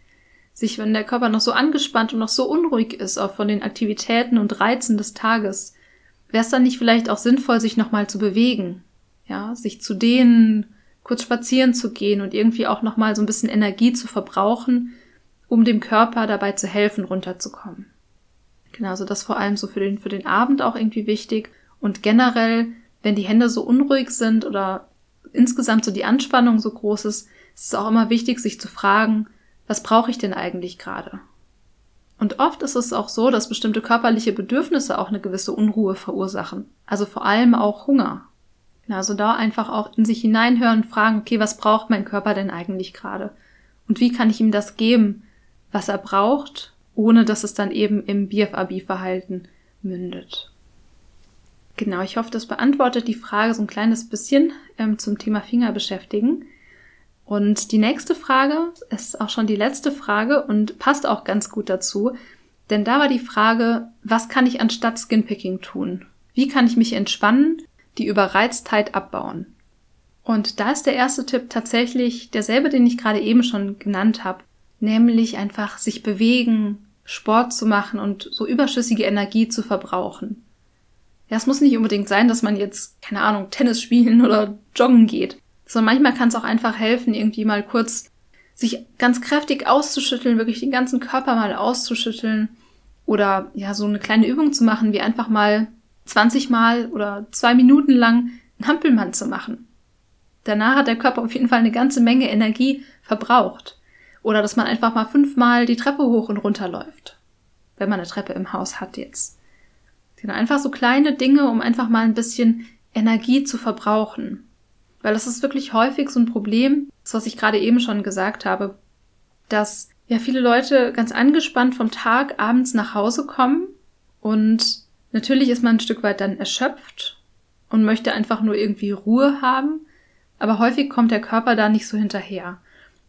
sich, wenn der Körper noch so angespannt und noch so unruhig ist, auch von den Aktivitäten und Reizen des Tages, wäre es dann nicht vielleicht auch sinnvoll, sich nochmal zu bewegen, ja, sich zu dehnen, kurz spazieren zu gehen und irgendwie auch nochmal so ein bisschen Energie zu verbrauchen, um dem Körper dabei zu helfen, runterzukommen. Genau, also das vor allem so für den, für den Abend auch irgendwie wichtig und generell, wenn die Hände so unruhig sind oder insgesamt so die Anspannung so groß ist, ist es auch immer wichtig, sich zu fragen, was brauche ich denn eigentlich gerade? Und oft ist es auch so, dass bestimmte körperliche Bedürfnisse auch eine gewisse Unruhe verursachen. Also vor allem auch Hunger. Also da einfach auch in sich hineinhören und fragen, okay, was braucht mein Körper denn eigentlich gerade? Und wie kann ich ihm das geben, was er braucht, ohne dass es dann eben im BFAB-Verhalten mündet? Genau, ich hoffe, das beantwortet die Frage so ein kleines bisschen ähm, zum Thema Finger beschäftigen. Und die nächste Frage ist auch schon die letzte Frage und passt auch ganz gut dazu, denn da war die Frage, was kann ich anstatt Skinpicking tun? Wie kann ich mich entspannen, die Überreiztheit abbauen? Und da ist der erste Tipp tatsächlich derselbe, den ich gerade eben schon genannt habe, nämlich einfach sich bewegen, Sport zu machen und so überschüssige Energie zu verbrauchen. Ja, es muss nicht unbedingt sein, dass man jetzt, keine Ahnung, Tennis spielen oder joggen geht sondern manchmal kann es auch einfach helfen, irgendwie mal kurz sich ganz kräftig auszuschütteln, wirklich den ganzen Körper mal auszuschütteln oder ja, so eine kleine Übung zu machen, wie einfach mal 20 Mal oder zwei Minuten lang einen Hampelmann zu machen. Danach hat der Körper auf jeden Fall eine ganze Menge Energie verbraucht. Oder dass man einfach mal fünfmal die Treppe hoch und runter läuft. Wenn man eine Treppe im Haus hat jetzt. Genau, einfach so kleine Dinge, um einfach mal ein bisschen Energie zu verbrauchen. Weil das ist wirklich häufig so ein Problem, das was ich gerade eben schon gesagt habe, dass ja viele Leute ganz angespannt vom Tag abends nach Hause kommen und natürlich ist man ein Stück weit dann erschöpft und möchte einfach nur irgendwie Ruhe haben, aber häufig kommt der Körper da nicht so hinterher.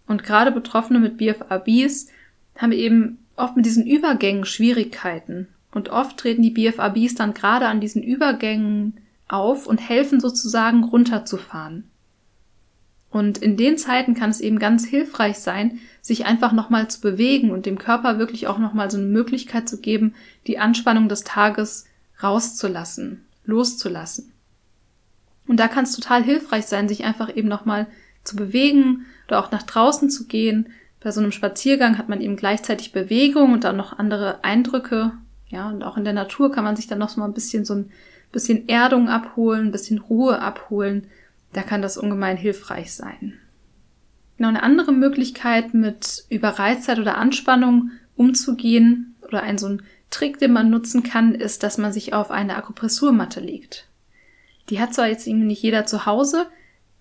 Und gerade Betroffene mit BFABs haben eben oft mit diesen Übergängen Schwierigkeiten. Und oft treten die BFABs dann gerade an diesen Übergängen auf und helfen sozusagen runterzufahren. Und in den Zeiten kann es eben ganz hilfreich sein, sich einfach nochmal zu bewegen und dem Körper wirklich auch nochmal so eine Möglichkeit zu geben, die Anspannung des Tages rauszulassen, loszulassen. Und da kann es total hilfreich sein, sich einfach eben nochmal zu bewegen oder auch nach draußen zu gehen. Bei so einem Spaziergang hat man eben gleichzeitig Bewegung und dann noch andere Eindrücke. Ja, und auch in der Natur kann man sich dann noch so mal ein bisschen so ein bisschen Erdung abholen, bisschen Ruhe abholen, da kann das ungemein hilfreich sein. Genau eine andere Möglichkeit, mit Überreiztheit oder Anspannung umzugehen oder ein so ein Trick, den man nutzen kann, ist, dass man sich auf eine Akupressurmatte legt. Die hat zwar jetzt irgendwie nicht jeder zu Hause,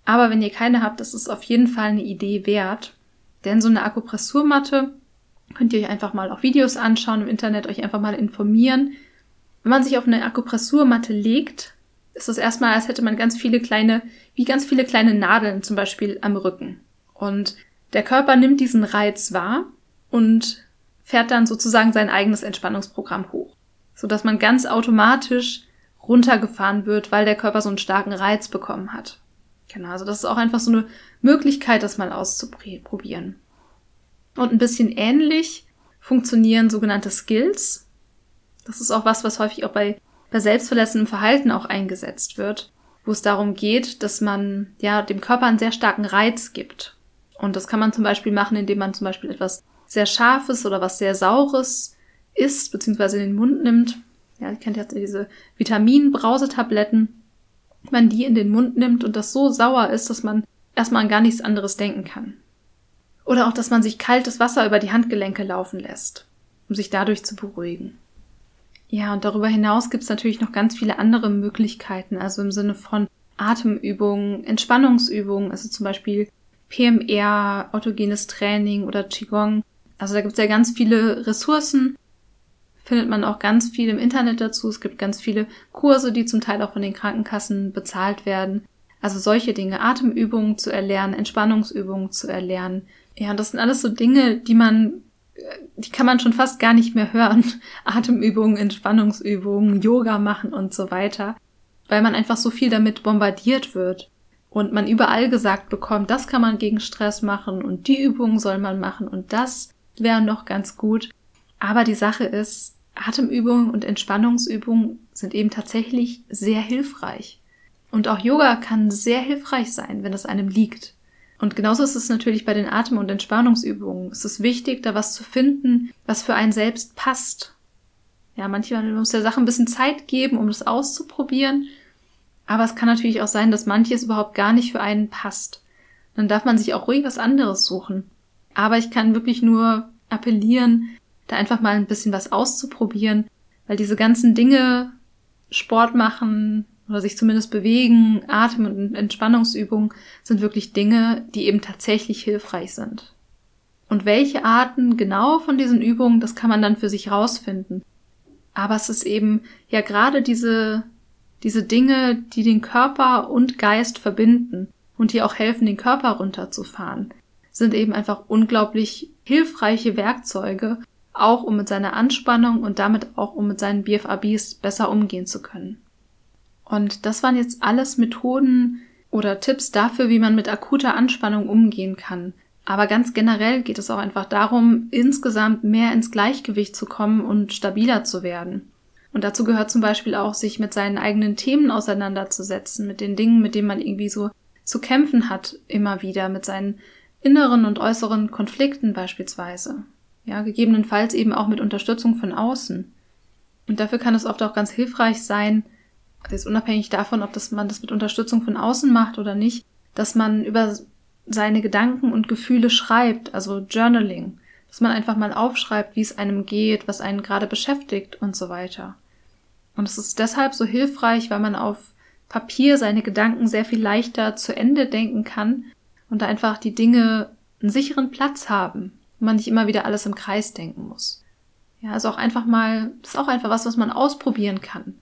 aber wenn ihr keine habt, das ist auf jeden Fall eine Idee wert. Denn so eine Akupressurmatte könnt ihr euch einfach mal auf Videos anschauen, im Internet euch einfach mal informieren. Wenn man sich auf eine Akupressurmatte legt, ist es erstmal, als hätte man ganz viele kleine, wie ganz viele kleine Nadeln zum Beispiel am Rücken. Und der Körper nimmt diesen Reiz wahr und fährt dann sozusagen sein eigenes Entspannungsprogramm hoch, sodass man ganz automatisch runtergefahren wird, weil der Körper so einen starken Reiz bekommen hat. Genau, also das ist auch einfach so eine Möglichkeit, das mal auszuprobieren. Und ein bisschen ähnlich funktionieren sogenannte Skills, das ist auch was, was häufig auch bei, bei selbstverletzendem Verhalten auch eingesetzt wird, wo es darum geht, dass man ja dem Körper einen sehr starken Reiz gibt. Und das kann man zum Beispiel machen, indem man zum Beispiel etwas sehr Scharfes oder was sehr Saures isst, beziehungsweise in den Mund nimmt. Ja, ihr kennt ja diese Vitaminbrausetabletten. Man die in den Mund nimmt und das so sauer ist, dass man erstmal an gar nichts anderes denken kann. Oder auch, dass man sich kaltes Wasser über die Handgelenke laufen lässt, um sich dadurch zu beruhigen. Ja, und darüber hinaus gibt es natürlich noch ganz viele andere Möglichkeiten, also im Sinne von Atemübungen, Entspannungsübungen, also zum Beispiel PMR, autogenes Training oder Qigong. Also da gibt es ja ganz viele Ressourcen, findet man auch ganz viel im Internet dazu. Es gibt ganz viele Kurse, die zum Teil auch von den Krankenkassen bezahlt werden. Also solche Dinge, Atemübungen zu erlernen, Entspannungsübungen zu erlernen. Ja, das sind alles so Dinge, die man, die kann man schon fast gar nicht mehr hören. Atemübungen, Entspannungsübungen, Yoga machen und so weiter. Weil man einfach so viel damit bombardiert wird. Und man überall gesagt bekommt, das kann man gegen Stress machen und die Übungen soll man machen und das wäre noch ganz gut. Aber die Sache ist, Atemübungen und Entspannungsübungen sind eben tatsächlich sehr hilfreich. Und auch Yoga kann sehr hilfreich sein, wenn es einem liegt. Und genauso ist es natürlich bei den Atem- und Entspannungsübungen. Es ist wichtig, da was zu finden, was für einen selbst passt. Ja, manchmal muss der Sache ein bisschen Zeit geben, um das auszuprobieren. Aber es kann natürlich auch sein, dass manches überhaupt gar nicht für einen passt. Dann darf man sich auch ruhig was anderes suchen. Aber ich kann wirklich nur appellieren, da einfach mal ein bisschen was auszuprobieren, weil diese ganzen Dinge, Sport machen oder sich zumindest bewegen, Atem- und Entspannungsübungen sind wirklich Dinge, die eben tatsächlich hilfreich sind. Und welche Arten genau von diesen Übungen, das kann man dann für sich rausfinden. Aber es ist eben ja gerade diese, diese Dinge, die den Körper und Geist verbinden und die auch helfen, den Körper runterzufahren, sind eben einfach unglaublich hilfreiche Werkzeuge, auch um mit seiner Anspannung und damit auch um mit seinen BFABs besser umgehen zu können. Und das waren jetzt alles Methoden oder Tipps dafür, wie man mit akuter Anspannung umgehen kann. Aber ganz generell geht es auch einfach darum, insgesamt mehr ins Gleichgewicht zu kommen und stabiler zu werden. Und dazu gehört zum Beispiel auch, sich mit seinen eigenen Themen auseinanderzusetzen, mit den Dingen, mit denen man irgendwie so zu kämpfen hat, immer wieder, mit seinen inneren und äußeren Konflikten beispielsweise. Ja, gegebenenfalls eben auch mit Unterstützung von außen. Und dafür kann es oft auch ganz hilfreich sein, jetzt unabhängig davon, ob das, man das mit Unterstützung von außen macht oder nicht, dass man über seine Gedanken und Gefühle schreibt, also Journaling, dass man einfach mal aufschreibt, wie es einem geht, was einen gerade beschäftigt und so weiter. Und es ist deshalb so hilfreich, weil man auf Papier seine Gedanken sehr viel leichter zu Ende denken kann und da einfach die Dinge einen sicheren Platz haben man nicht immer wieder alles im Kreis denken muss. Ja, also auch einfach mal, das ist auch einfach was, was man ausprobieren kann,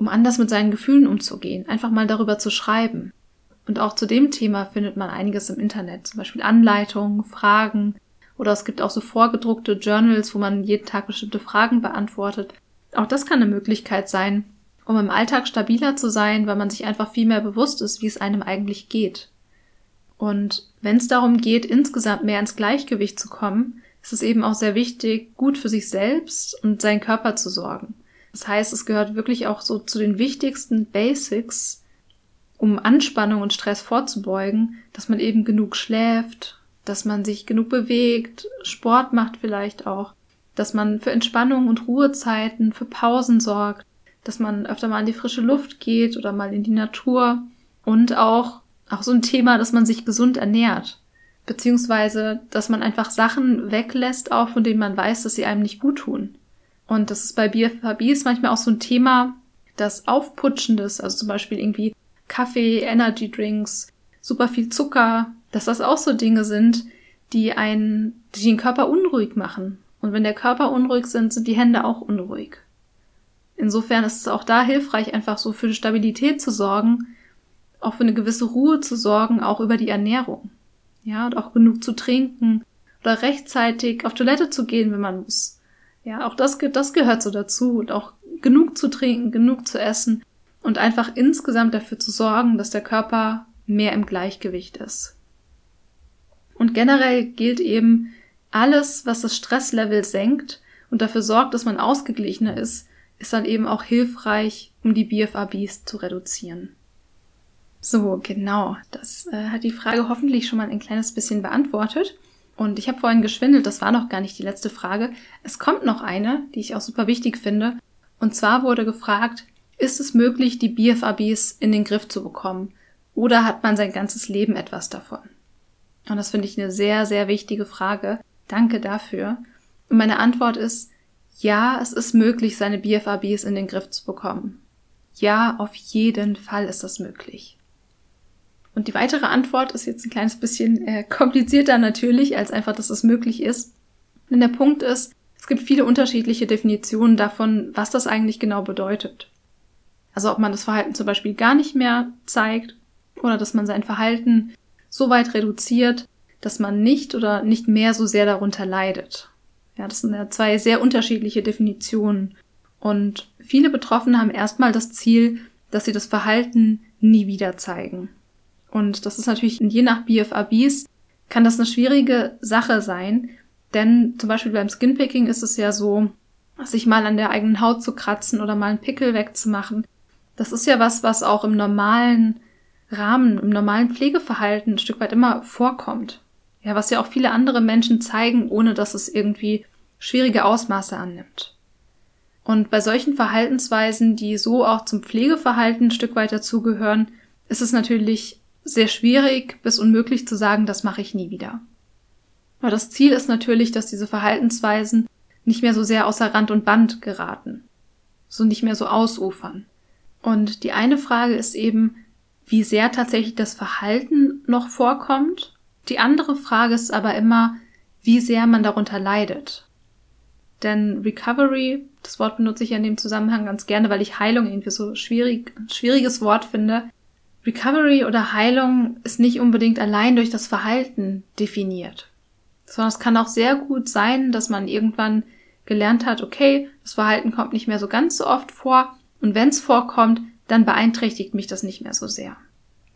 um anders mit seinen Gefühlen umzugehen, einfach mal darüber zu schreiben. Und auch zu dem Thema findet man einiges im Internet, zum Beispiel Anleitungen, Fragen oder es gibt auch so vorgedruckte Journals, wo man jeden Tag bestimmte Fragen beantwortet. Auch das kann eine Möglichkeit sein, um im Alltag stabiler zu sein, weil man sich einfach viel mehr bewusst ist, wie es einem eigentlich geht. Und wenn es darum geht, insgesamt mehr ins Gleichgewicht zu kommen, ist es eben auch sehr wichtig, gut für sich selbst und seinen Körper zu sorgen. Das heißt, es gehört wirklich auch so zu den wichtigsten Basics, um Anspannung und Stress vorzubeugen, dass man eben genug schläft, dass man sich genug bewegt, Sport macht vielleicht auch, dass man für Entspannung und Ruhezeiten, für Pausen sorgt, dass man öfter mal in die frische Luft geht oder mal in die Natur und auch auch so ein Thema, dass man sich gesund ernährt. Beziehungsweise, dass man einfach Sachen weglässt, auch von denen man weiß, dass sie einem nicht gut tun. Und das ist bei BFHBs manchmal auch so ein Thema, das Aufputschendes, also zum Beispiel irgendwie Kaffee, Energy Drinks, super viel Zucker, dass das auch so Dinge sind, die einen, die den Körper unruhig machen. Und wenn der Körper unruhig sind, sind die Hände auch unruhig. Insofern ist es auch da hilfreich, einfach so für Stabilität zu sorgen, auch für eine gewisse Ruhe zu sorgen, auch über die Ernährung. Ja, und auch genug zu trinken oder rechtzeitig auf Toilette zu gehen, wenn man muss. Ja, auch das, das gehört so dazu und auch genug zu trinken, genug zu essen und einfach insgesamt dafür zu sorgen, dass der Körper mehr im Gleichgewicht ist. Und generell gilt eben, alles, was das Stresslevel senkt und dafür sorgt, dass man ausgeglichener ist, ist dann eben auch hilfreich, um die BFABs zu reduzieren. So, genau. Das äh, hat die Frage hoffentlich schon mal ein kleines bisschen beantwortet. Und ich habe vorhin geschwindelt, das war noch gar nicht die letzte Frage. Es kommt noch eine, die ich auch super wichtig finde. Und zwar wurde gefragt, ist es möglich, die BFABs in den Griff zu bekommen? Oder hat man sein ganzes Leben etwas davon? Und das finde ich eine sehr, sehr wichtige Frage. Danke dafür. Und meine Antwort ist, ja, es ist möglich, seine BFABs in den Griff zu bekommen. ja, auf jeden Fall ist das möglich. Und die weitere Antwort ist jetzt ein kleines bisschen äh, komplizierter natürlich, als einfach, dass es möglich ist. Denn der Punkt ist, es gibt viele unterschiedliche Definitionen davon, was das eigentlich genau bedeutet. Also ob man das Verhalten zum Beispiel gar nicht mehr zeigt oder dass man sein Verhalten so weit reduziert, dass man nicht oder nicht mehr so sehr darunter leidet. Ja, das sind ja zwei sehr unterschiedliche Definitionen. Und viele Betroffene haben erstmal das Ziel, dass sie das Verhalten nie wieder zeigen. Und das ist natürlich je nach BFABs kann das eine schwierige Sache sein, denn zum Beispiel beim Skinpicking ist es ja so, sich mal an der eigenen Haut zu kratzen oder mal einen Pickel wegzumachen. Das ist ja was, was auch im normalen Rahmen, im normalen Pflegeverhalten ein Stück weit immer vorkommt. Ja, was ja auch viele andere Menschen zeigen, ohne dass es irgendwie schwierige Ausmaße annimmt. Und bei solchen Verhaltensweisen, die so auch zum Pflegeverhalten ein Stück weit dazugehören, ist es natürlich sehr schwierig bis unmöglich zu sagen, das mache ich nie wieder. Aber das Ziel ist natürlich, dass diese Verhaltensweisen nicht mehr so sehr außer Rand und Band geraten, so nicht mehr so ausufern. Und die eine Frage ist eben, wie sehr tatsächlich das Verhalten noch vorkommt. Die andere Frage ist aber immer, wie sehr man darunter leidet. Denn Recovery, das Wort benutze ich ja in dem Zusammenhang ganz gerne, weil ich Heilung irgendwie so schwierig, schwieriges Wort finde. Recovery oder Heilung ist nicht unbedingt allein durch das Verhalten definiert, sondern es kann auch sehr gut sein, dass man irgendwann gelernt hat, okay, das Verhalten kommt nicht mehr so ganz so oft vor und wenn es vorkommt, dann beeinträchtigt mich das nicht mehr so sehr.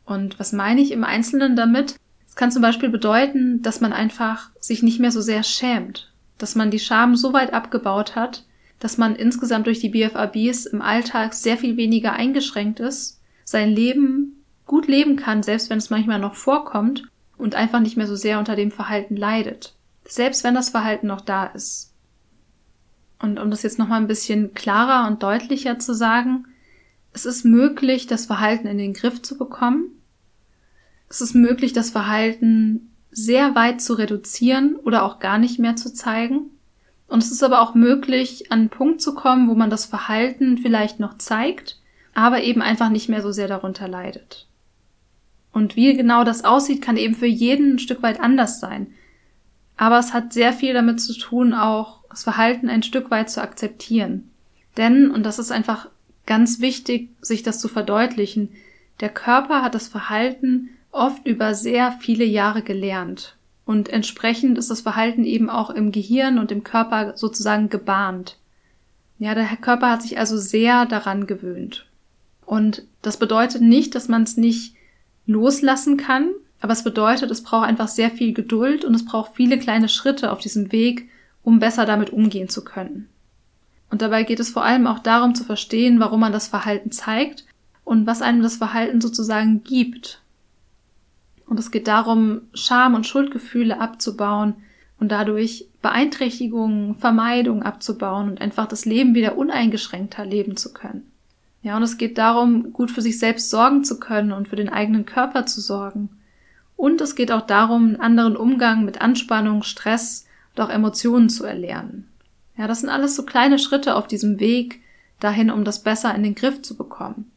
Und was meine ich im Einzelnen damit? Es kann zum Beispiel bedeuten, dass man einfach sich nicht mehr so sehr schämt, dass man die Scham so weit abgebaut hat, dass man insgesamt durch die BFABs im Alltag sehr viel weniger eingeschränkt ist, sein Leben gut leben kann, selbst wenn es manchmal noch vorkommt und einfach nicht mehr so sehr unter dem Verhalten leidet. Selbst wenn das Verhalten noch da ist. Und um das jetzt nochmal ein bisschen klarer und deutlicher zu sagen, es ist möglich, das Verhalten in den Griff zu bekommen. Es ist möglich, das Verhalten sehr weit zu reduzieren oder auch gar nicht mehr zu zeigen. Und es ist aber auch möglich, an einen Punkt zu kommen, wo man das Verhalten vielleicht noch zeigt, aber eben einfach nicht mehr so sehr darunter leidet. Und wie genau das aussieht, kann eben für jeden ein Stück weit anders sein. Aber es hat sehr viel damit zu tun, auch das Verhalten ein Stück weit zu akzeptieren. Denn, und das ist einfach ganz wichtig, sich das zu verdeutlichen, der Körper hat das Verhalten oft über sehr viele Jahre gelernt. Und entsprechend ist das Verhalten eben auch im Gehirn und im Körper sozusagen gebahnt. Ja, der Körper hat sich also sehr daran gewöhnt. Und das bedeutet nicht, dass man es nicht loslassen kann, aber es bedeutet, es braucht einfach sehr viel Geduld und es braucht viele kleine Schritte auf diesem Weg, um besser damit umgehen zu können. Und dabei geht es vor allem auch darum zu verstehen, warum man das Verhalten zeigt und was einem das Verhalten sozusagen gibt. Und es geht darum, Scham und Schuldgefühle abzubauen und dadurch Beeinträchtigungen, Vermeidungen abzubauen und einfach das Leben wieder uneingeschränkter leben zu können. Ja, und es geht darum, gut für sich selbst sorgen zu können und für den eigenen Körper zu sorgen. Und es geht auch darum, einen anderen Umgang mit Anspannung, Stress und auch Emotionen zu erlernen. Ja, das sind alles so kleine Schritte auf diesem Weg dahin, um das besser in den Griff zu bekommen.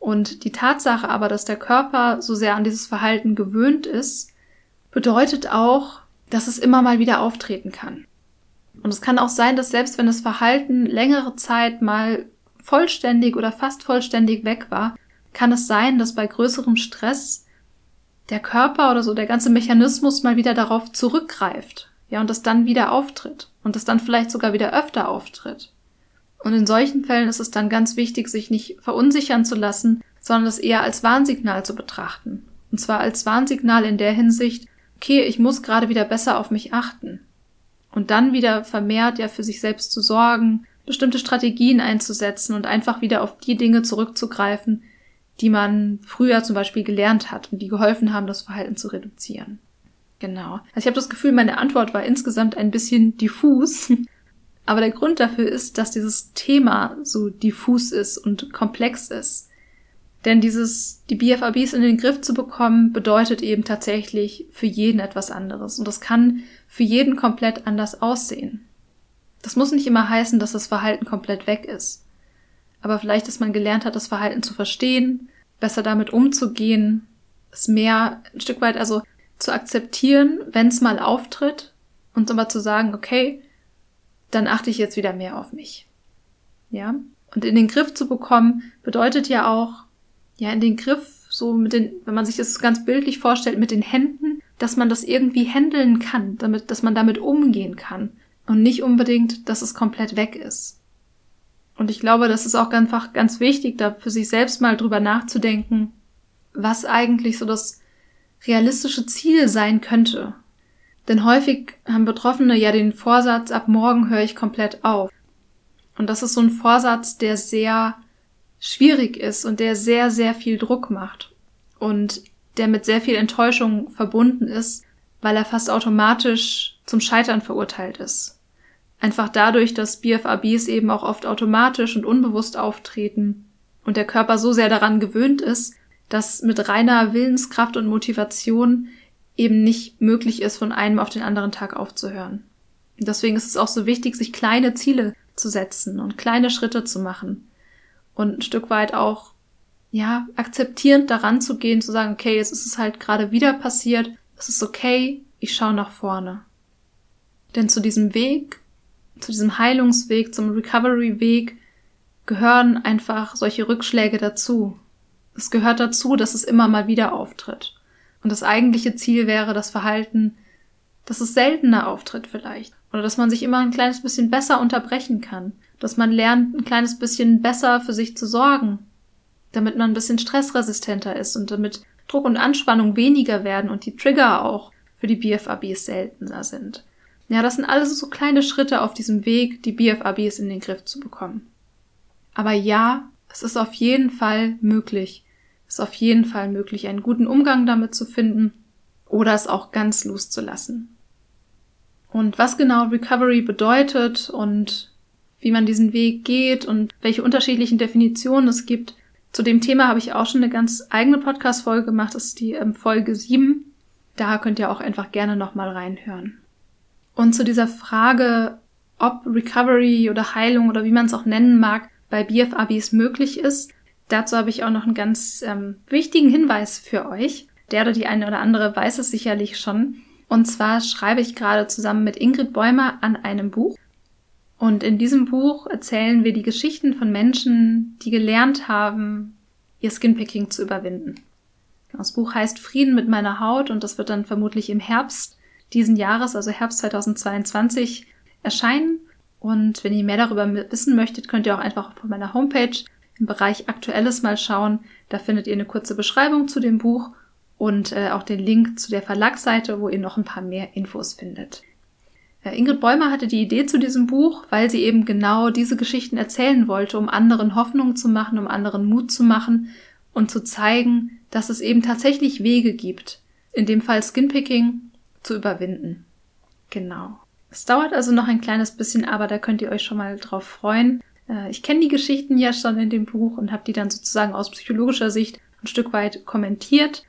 Und die Tatsache aber, dass der Körper so sehr an dieses Verhalten gewöhnt ist, bedeutet auch, dass es immer mal wieder auftreten kann. Und es kann auch sein, dass selbst wenn das Verhalten längere Zeit mal vollständig oder fast vollständig weg war, kann es sein, dass bei größerem Stress der Körper oder so der ganze Mechanismus mal wieder darauf zurückgreift ja, und das dann wieder auftritt und das dann vielleicht sogar wieder öfter auftritt. Und in solchen Fällen ist es dann ganz wichtig, sich nicht verunsichern zu lassen, sondern es eher als Warnsignal zu betrachten. Und zwar als Warnsignal in der Hinsicht, okay, ich muss gerade wieder besser auf mich achten. Und dann wieder vermehrt ja für sich selbst zu sorgen, bestimmte Strategien einzusetzen und einfach wieder auf die Dinge zurückzugreifen, die man früher zum Beispiel gelernt hat und die geholfen haben, das Verhalten zu reduzieren. Genau. Also ich habe das Gefühl, meine Antwort war insgesamt ein bisschen diffus. Aber der Grund dafür ist, dass dieses Thema so diffus ist und komplex ist. Denn dieses, die BFABs in den Griff zu bekommen, bedeutet eben tatsächlich für jeden etwas anderes. Und das kann für jeden komplett anders aussehen. Das muss nicht immer heißen, dass das Verhalten komplett weg ist. aber vielleicht, dass man gelernt hat, das Verhalten zu verstehen, besser damit umzugehen, es mehr ein Stück weit also zu akzeptieren, wenn es mal auftritt und aber zu sagen, okay, dann achte ich jetzt wieder mehr auf mich. Ja? Und in den Griff zu bekommen bedeutet ja auch, ja, in den Griff so mit den, wenn man sich das ganz bildlich vorstellt, mit den Händen, dass man das irgendwie handeln kann, damit, dass man damit umgehen kann und nicht unbedingt, dass es komplett weg ist. Und ich glaube, das ist auch einfach ganz wichtig, da für sich selbst mal drüber nachzudenken, was eigentlich so das realistische Ziel sein könnte. Denn häufig haben Betroffene ja den Vorsatz, ab morgen höre ich komplett auf. Und das ist so ein Vorsatz, der sehr schwierig ist und der sehr, sehr viel Druck macht. Und der mit sehr viel Enttäuschung verbunden ist, weil er fast automatisch zum Scheitern verurteilt ist. Einfach dadurch, dass BFABs eben auch oft automatisch und unbewusst auftreten und der Körper so sehr daran gewöhnt ist, dass mit reiner Willenskraft und Motivation eben nicht möglich ist, von einem auf den anderen Tag aufzuhören. Deswegen ist es auch so wichtig, sich kleine Ziele zu setzen und kleine Schritte zu machen und ein Stück weit auch, ja, akzeptierend daran zu gehen, zu sagen, okay, jetzt ist es halt gerade wieder passiert, es ist okay, ich schaue nach vorne. Denn zu diesem Weg zu diesem Heilungsweg, zum Recovery-Weg gehören einfach solche Rückschläge dazu. Es gehört dazu, dass es immer mal wieder auftritt. Und das eigentliche Ziel wäre das Verhalten, dass es seltener auftritt vielleicht. Oder dass man sich immer ein kleines bisschen besser unterbrechen kann. Dass man lernt, ein kleines bisschen besser für sich zu sorgen. Damit man ein bisschen stressresistenter ist und damit Druck und Anspannung weniger werden und die Trigger auch für die BFABs seltener sind. Ja, das sind alles so kleine Schritte auf diesem Weg, die BFABs in den Griff zu bekommen. Aber ja, es ist auf jeden Fall möglich. Es ist auf jeden Fall möglich, einen guten Umgang damit zu finden oder es auch ganz loszulassen. Und was genau Recovery bedeutet und wie man diesen Weg geht und welche unterschiedlichen Definitionen es gibt, zu dem Thema habe ich auch schon eine ganz eigene Podcast-Folge gemacht, das ist die ähm, Folge 7. Da könnt ihr auch einfach gerne nochmal reinhören. Und zu dieser Frage, ob Recovery oder Heilung oder wie man es auch nennen mag, bei BFABs möglich ist, dazu habe ich auch noch einen ganz ähm, wichtigen Hinweis für euch. Der oder die eine oder andere weiß es sicherlich schon. Und zwar schreibe ich gerade zusammen mit Ingrid Bäumer an einem Buch. Und in diesem Buch erzählen wir die Geschichten von Menschen, die gelernt haben, ihr Skinpicking zu überwinden. Das Buch heißt Frieden mit meiner Haut und das wird dann vermutlich im Herbst diesen Jahres, also Herbst 2022, erscheinen. Und wenn ihr mehr darüber wissen möchtet, könnt ihr auch einfach auf meiner Homepage im Bereich Aktuelles mal schauen. Da findet ihr eine kurze Beschreibung zu dem Buch und äh, auch den Link zu der Verlagsseite, wo ihr noch ein paar mehr Infos findet. Äh, Ingrid Bäumer hatte die Idee zu diesem Buch, weil sie eben genau diese Geschichten erzählen wollte, um anderen Hoffnung zu machen, um anderen Mut zu machen und zu zeigen, dass es eben tatsächlich Wege gibt. In dem Fall Skinpicking zu überwinden. Genau. Es dauert also noch ein kleines bisschen, aber da könnt ihr euch schon mal drauf freuen. Äh, ich kenne die Geschichten ja schon in dem Buch und habe die dann sozusagen aus psychologischer Sicht ein Stück weit kommentiert.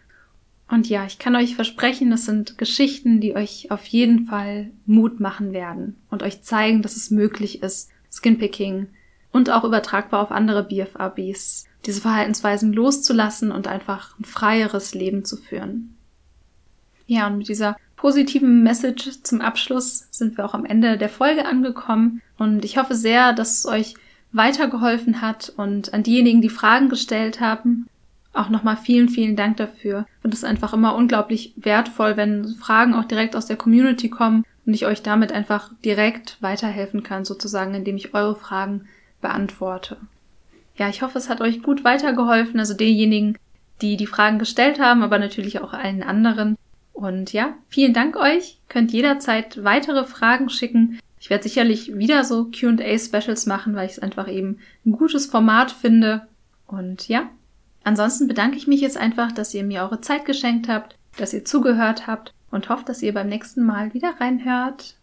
Und ja, ich kann euch versprechen, das sind Geschichten, die euch auf jeden Fall Mut machen werden und euch zeigen, dass es möglich ist, Skinpicking und auch übertragbar auf andere BFABs, diese Verhaltensweisen loszulassen und einfach ein freieres Leben zu führen. Ja, und mit dieser positiven Message zum Abschluss sind wir auch am Ende der Folge angekommen. Und ich hoffe sehr, dass es euch weitergeholfen hat und an diejenigen, die Fragen gestellt haben, auch nochmal vielen, vielen Dank dafür. Und es ist einfach immer unglaublich wertvoll, wenn Fragen auch direkt aus der Community kommen und ich euch damit einfach direkt weiterhelfen kann, sozusagen, indem ich eure Fragen beantworte. Ja, ich hoffe, es hat euch gut weitergeholfen, also denjenigen, die die Fragen gestellt haben, aber natürlich auch allen anderen. Und ja, vielen Dank euch. Könnt jederzeit weitere Fragen schicken. Ich werde sicherlich wieder so QA-Specials machen, weil ich es einfach eben ein gutes Format finde. Und ja, ansonsten bedanke ich mich jetzt einfach, dass ihr mir eure Zeit geschenkt habt, dass ihr zugehört habt und hoffe, dass ihr beim nächsten Mal wieder reinhört.